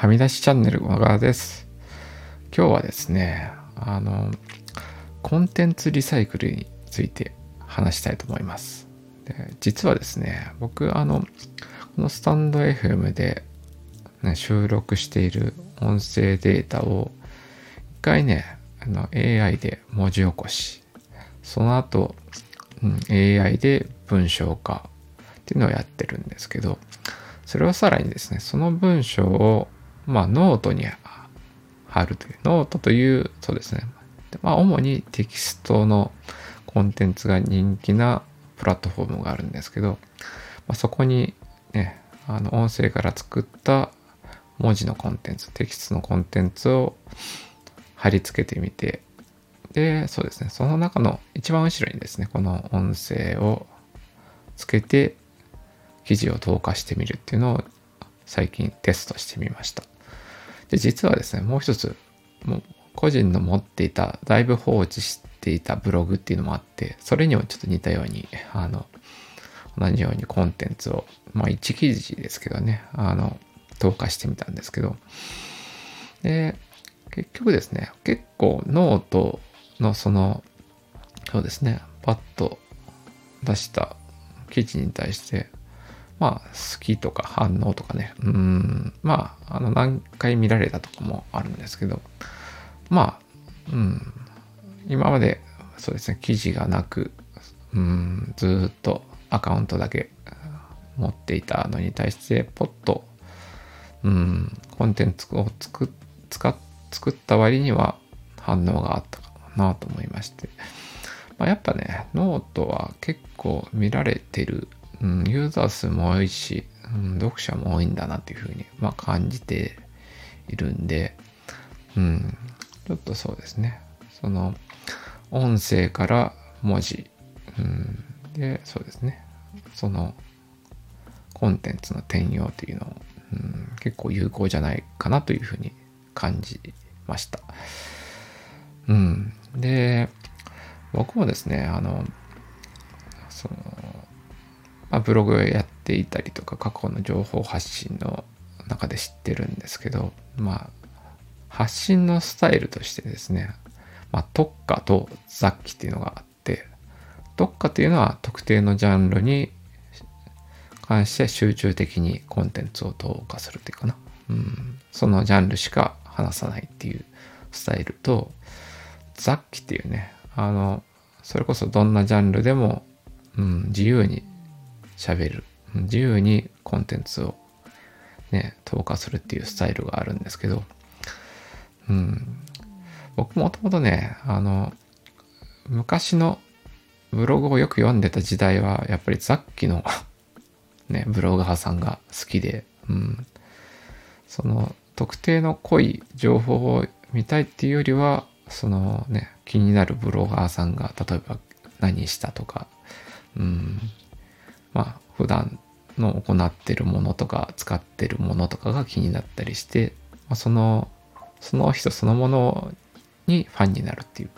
はみ出しチャンネル和川です。今日はですね、あの、コンテンツリサイクルについて話したいと思います。で実はですね、僕、あの、このスタンド FM で、ね、収録している音声データを一回ね、あの AI で文字起こし、その後、うん、AI で文章化っていうのをやってるんですけど、それをさらにですね、その文章を、まあ、ノートに貼るという、ノートという、そうですね、まあ、主にテキストのコンテンツが人気なプラットフォームがあるんですけど、まあ、そこにね、あの、音声から作った文字のコンテンツ、テキストのコンテンツを貼り付けてみて、で、そうですね、その中の一番後ろにですね、この音声をつけて、記事を投下してみるっていうのを最近テストしてみました。で、実はですね、もう一つ、もう個人の持っていた、だいぶ放置していたブログっていうのもあって、それにもちょっと似たように、あの、同じようにコンテンツを、まあ1記事ですけどね、あの、投下してみたんですけど、で、結局ですね、結構ノートのその、そうですね、パッと出した記事に対して、まあ、好きとか反応とかね、うん、まあ、あの、何回見られたとかもあるんですけど、まあ、うん、今まで、そうですね、記事がなく、うん、ずっとアカウントだけ持っていたのに対して、ポッと、うん、コンテンツを作っ使作った割には反応があったかなと思いまして、まあ、やっぱね、ノートは結構見られてるうん、ユーザー数も多いし、うん、読者も多いんだなっていうふうに、まあ、感じているんで、うん、ちょっとそうですね。その、音声から文字、うん、で、そうですね。その、コンテンツの転用というのを、うん、結構有効じゃないかなというふうに感じました。うん。で、僕もですね、あの、その、まあ、ブログをやっていたりとか過去の情報発信の中で知ってるんですけど、まあ、発信のスタイルとしてですね、まあ、特化と雑記っていうのがあって、特化っていうのは特定のジャンルに関して集中的にコンテンツを投下するっていうかな。うん、そのジャンルしか話さないっていうスタイルと、雑記っていうね、あの、それこそどんなジャンルでも、うん、自由に喋る。自由にコンテンツをね、投下するっていうスタイルがあるんですけど、うん。僕もともとね、あの、昔のブログをよく読んでた時代は、やっぱりザッキの ね、ブロガーさんが好きで、うん。その、特定の濃い情報を見たいっていうよりは、そのね、気になるブロガーさんが、例えば何したとか、うん、まあ、普段の行ってるものとか使ってるものとかが気になったりして、まあ、その、その人そのものにファンになるっていう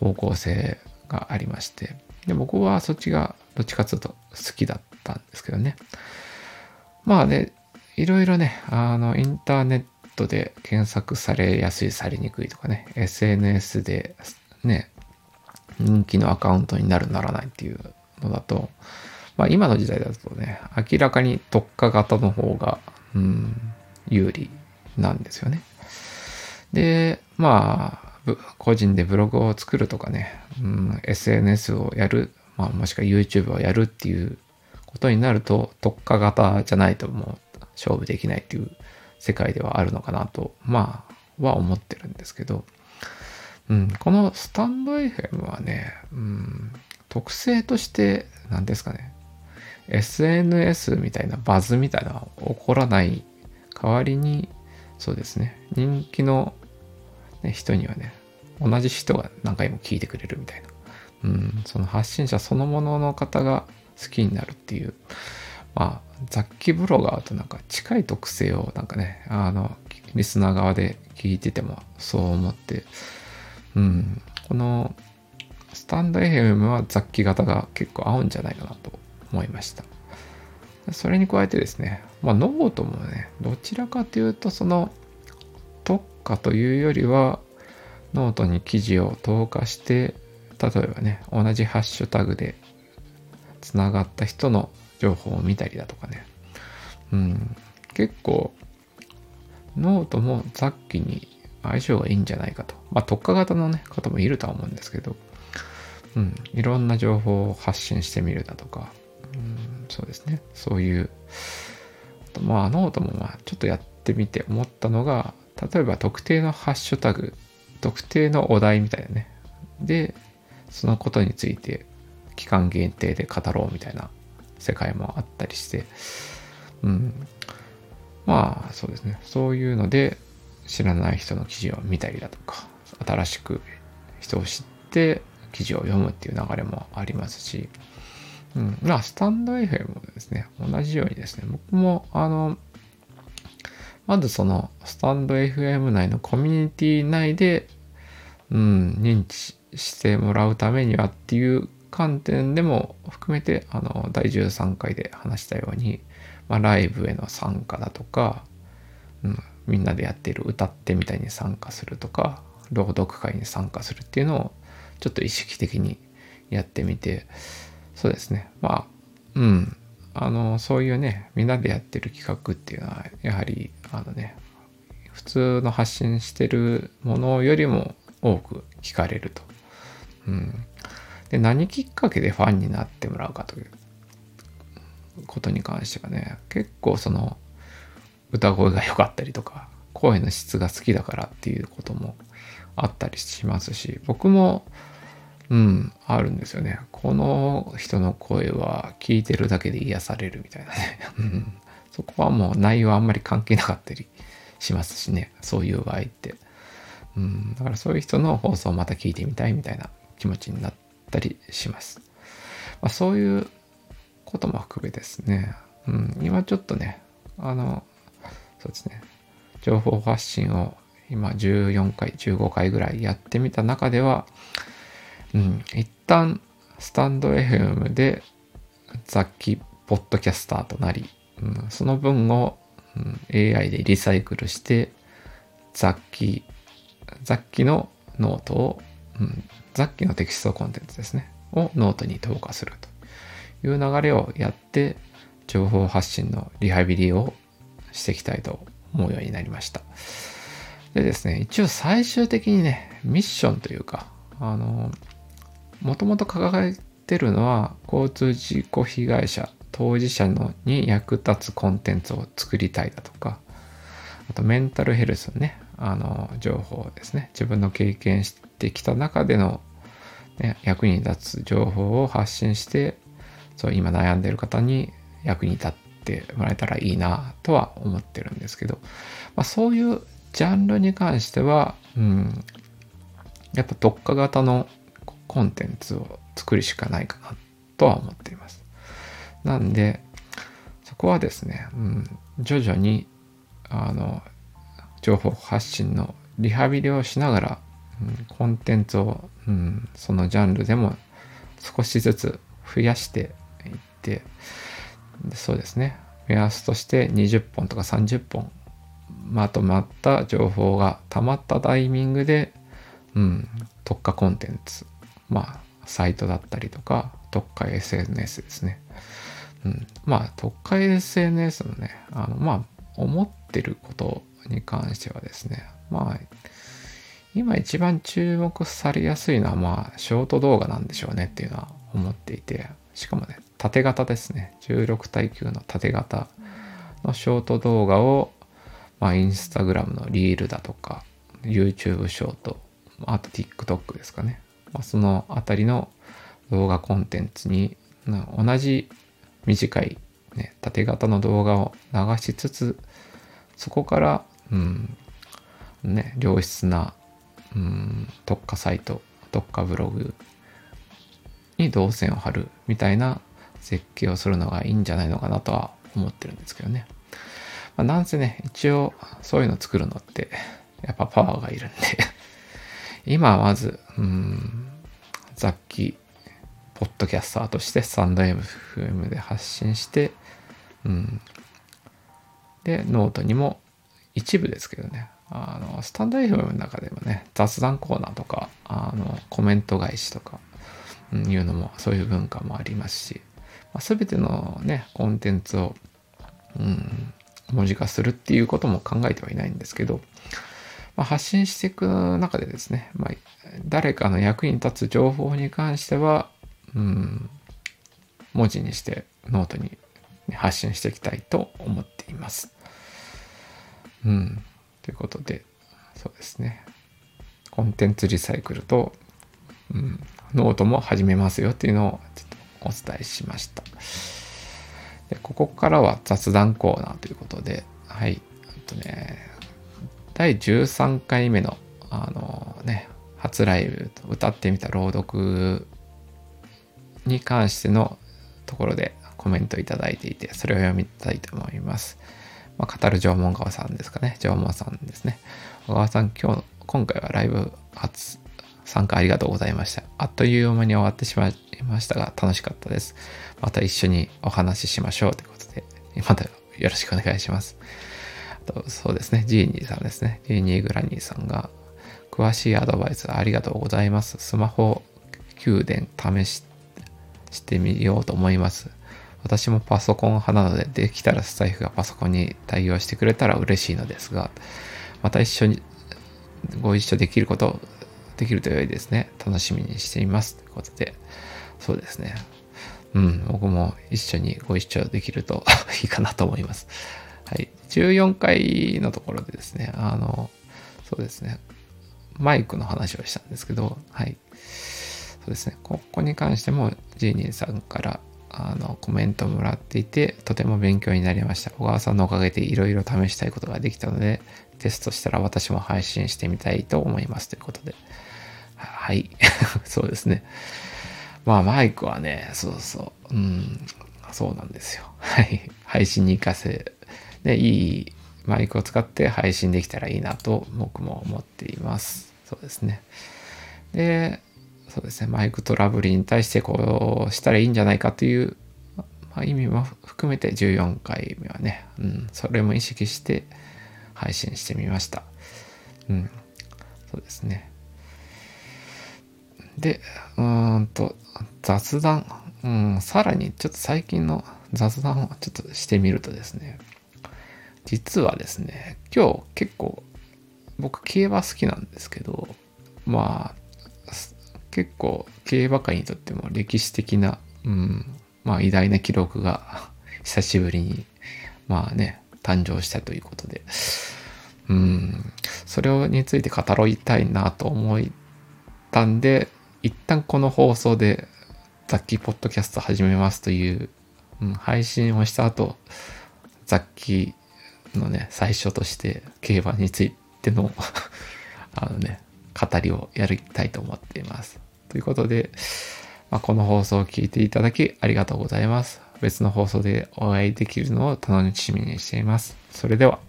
方向性がありまして、で僕はそっちがどっちかというと好きだったんですけどね。まあね、いろいろね、あの、インターネットで検索されやすい、されにくいとかね、SNS でね、人気のアカウントになるならないっていうのだと、まあ今の時代だとね、明らかに特化型の方が、うん、有利なんですよね。で、まあ、個人でブログを作るとかね、うん、SNS をやる、まあもしくは YouTube をやるっていうことになると、特化型じゃないともう勝負できないっていう世界ではあるのかなと、まあ、は思ってるんですけど、うん、このスタンド FM はね、うん、特性として、何ですかね、SNS みたいなバズみたいなのは起こらない代わりに、そうですね、人気の、ね、人にはね、同じ人が何回も聞いてくれるみたいな。うん、その発信者そのものの方が好きになるっていう、まあ、雑記ブロガーとなんか近い特性をなんかね、あの、リスナー側で聞いててもそう思って、うん、このスタンド FM は雑記型が結構合うんじゃないかなと思いました。それに加えてですね、まあ、ノートもね、どちらかというと、その特化というよりは、ノートに記事を投下して、例えばね、同じハッシュタグでつながった人の情報を見たりだとかね。うん、結構、ノートも雑記に相性がいいんじゃないかと。まあ、特化型のね、方もいるとは思うんですけど、うん、いろんな情報を発信してみるだとか、うん、そうですね、そういう、まあ、ノートもまあ、ちょっとやってみて思ったのが、例えば特定のハッシュタグ、特定のお題みたいなね。で、そのことについて期間限定で語ろうみたいな世界もあったりして、うん。まあ、そうですね。そういうので、知らない人の記事を見たりだとか、新しく人を知って記事を読むっていう流れもありますし、うん。まあ、スタンド FM もですね、同じようにですね、僕も、あの、まずその、スタンド FM 内のコミュニティ内で、うん、認知してもらうためにはっていう観点でも含めて、あの、第13回で話したように、まあ、ライブへの参加だとか、うん、みんなでやっている歌ってみたいに参加するとか、朗読会に参加するっていうのを、ちょっと意識的にやってみて、そうですね。まあ、うん。あの、そういうね、みんなでやってる企画っていうのは、やはり、あのね、普通の発信してるものよりも多く聞かれると。うん。で、何きっかけでファンになってもらうかということに関してはね、結構その、歌声が良かったりとか、声の質が好きだからっていうこともあったりしますし、僕も、うん、あるんですよね。この人の声は聞いてるだけで癒されるみたいなね。そこはもう内容あんまり関係なかったりしますしね。そういう場合って。うん、だからそういう人の放送をまた聞いてみたいみたいな気持ちになったりします。まあ、そういうことも含めですね。うん、今ちょっとね、あの、そうですね。情報発信を今14回、15回ぐらいやってみた中では、うん、一旦スタンド FM で雑記ポッドキャスターとなり、うん、その分を、うん、AI でリサイクルして雑記、雑記のノートを、うん、雑記のテキストコンテンツですね、をノートに投下するという流れをやって、情報発信のリハビリをしていきたいと思うようになりました。でですね、一応最終的にね、ミッションというか、あの、もともと掲げてるのは、交通事故被害者、当事者のに役立つコンテンツを作りたいだとか、あとメンタルヘルスのね、あの、情報ですね。自分の経験してきた中での、ね、役に立つ情報を発信して、そう、今悩んでる方に役に立ってもらえたらいいなとは思ってるんですけど、まあ、そういうジャンルに関しては、うん、やっぱ特化型のコンテンツを作るしかないかなとは思っています。なんで、そこはですね、うん、徐々に、あの、情報発信のリハビリをしながら、うん、コンテンツを、うん、そのジャンルでも少しずつ増やしていって、そうですね、目安として20本とか30本まとまった情報が溜まったタイミングで、うん、特化コンテンツ、まあ、サイトだったりとか、特化 SNS ですね。うん、まあ、特化 SNS のね、あの、まあ、思ってることに関してはですね、まあ、今一番注目されやすいのは、まあ、ショート動画なんでしょうねっていうのは思っていて、しかもね、縦型ですね。16対9の縦型のショート動画をまあ、インスタグラムのリールだとか、YouTube ショート、あと TikTok ですかね。まあ、そのあたりの動画コンテンツに、同じ短い、ね、縦型の動画を流しつつ、そこから、うん、ね、良質な、うん、特化サイト、特化ブログに動線を張るみたいな設計をするのがいいんじゃないのかなとは思ってるんですけどね。まあ、なんせね、一応そういうの作るのって、やっぱパワーがいるんで 今はまず、うん、雑記、ポッドキャスターとしてスタンド FM で発信して、うん。で、ノートにも一部ですけどね、あの、スタンド FM の中でもね、雑談コーナーとか、あの、コメント返しとか、いうのも、そういう文化もありますし、まあ、全てのね、コンテンツを、うん、文字化するっていうことも考えてはいないんですけど、まあ、発信していく中でですね、まあ、誰かの役に立つ情報に関しては、うん、文字にしてノートに発信していきたいと思っています。うん。ということで、そうですね。コンテンツリサイクルと、うん、ノートも始めますよっていうのをちょっとお伝えしました。ここからは雑談コーナーということで、はい。とね、第13回目の、あのね、初ライブ、歌ってみた朗読に関してのところでコメントいただいていて、それを読みたいと思います。まあ、語る縄文川さんですかね。縄文さんですね。小川さん、今日、今回はライブ初参加ありがとうございました。あっという間に終わってしまいましたが、楽しかったです。また一緒にお話ししましょうということで、またよろしくお願いします。あと、そうですね、ジーニーさんですね。ジーニーグラニーさんが、詳しいアドバイスありがとうございます。スマホ給電試ししてみようと思います。私もパソコン派なので、できたらスタイフがパソコンに対応してくれたら嬉しいのですが、また一緒にご一緒できることできると良いですね。楽しみにしています。ということで、そうですね。うん、僕も一緒にご一緒できると いいかなと思います。はい。14回のところでですね、あの、そうですね、マイクの話をしたんですけど、はい。そうですね、ここに関しても、ジーニーさんからあのコメントもらっていて、とても勉強になりました。小川さんのおかげでいろいろ試したいことができたので、テストしたら私も配信してみたいと思いますということで、はい。そうですね。まあ、マイクはね、そうそう。うん、そうなんですよ。はい。配信に活かせ、ね、いいマイクを使って配信できたらいいなと僕も思っています。そうですね。で、そうですね、マイクトラブルに対してこうしたらいいんじゃないかという、まあ、意味も含めて14回目はね、うん、それも意識して配信してみました。うん、そうですね。で、うんと、雑談、うん、さらにちょっと最近の雑談をちょっとしてみるとですね、実はですね、今日結構僕競馬好きなんですけど、まあ、結構競馬界にとっても歴史的な、うん、まあ偉大な記録が 久しぶりに、まあね、誕生したということで、うん、それについて語りたいなと思ったんで、一旦この放送で雑記ポッドキャスト始めますという、うん、配信をした後、雑記のね、最初として競馬についての あのね、語りをやりたいと思っています。ということで、まあ、この放送を聞いていただきありがとうございます。別の放送でお会いできるのを楽しみにしています。それでは。